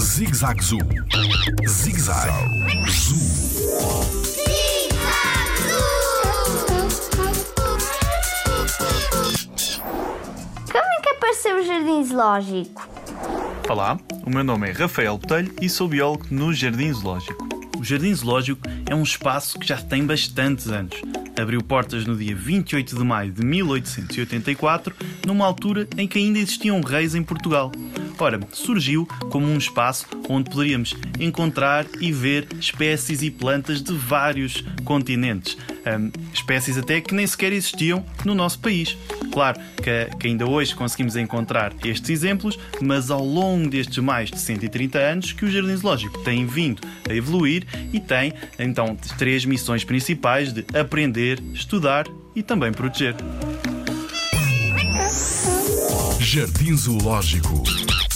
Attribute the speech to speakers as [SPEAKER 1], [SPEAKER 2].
[SPEAKER 1] Zig Zag Zoo. Zig Zag Zoo.
[SPEAKER 2] Como é que apareceu o Jardim Zoológico?
[SPEAKER 3] Olá, o meu nome é Rafael Botelho e sou biólogo no Jardim Zoológico. O Jardim Zoológico é um espaço que já tem bastantes anos. Abriu portas no dia 28 de maio de 1884, numa altura em que ainda existiam reis em Portugal. Ora, surgiu como um espaço onde poderíamos encontrar e ver espécies e plantas de vários continentes. Hum, espécies até que nem sequer existiam no nosso país. Claro que, que, ainda hoje conseguimos encontrar estes exemplos, mas ao longo destes mais de 130 anos que o Jardim Zoológico tem vindo a evoluir e tem então três missões principais de aprender, estudar e também proteger.
[SPEAKER 1] Jardim Zoológico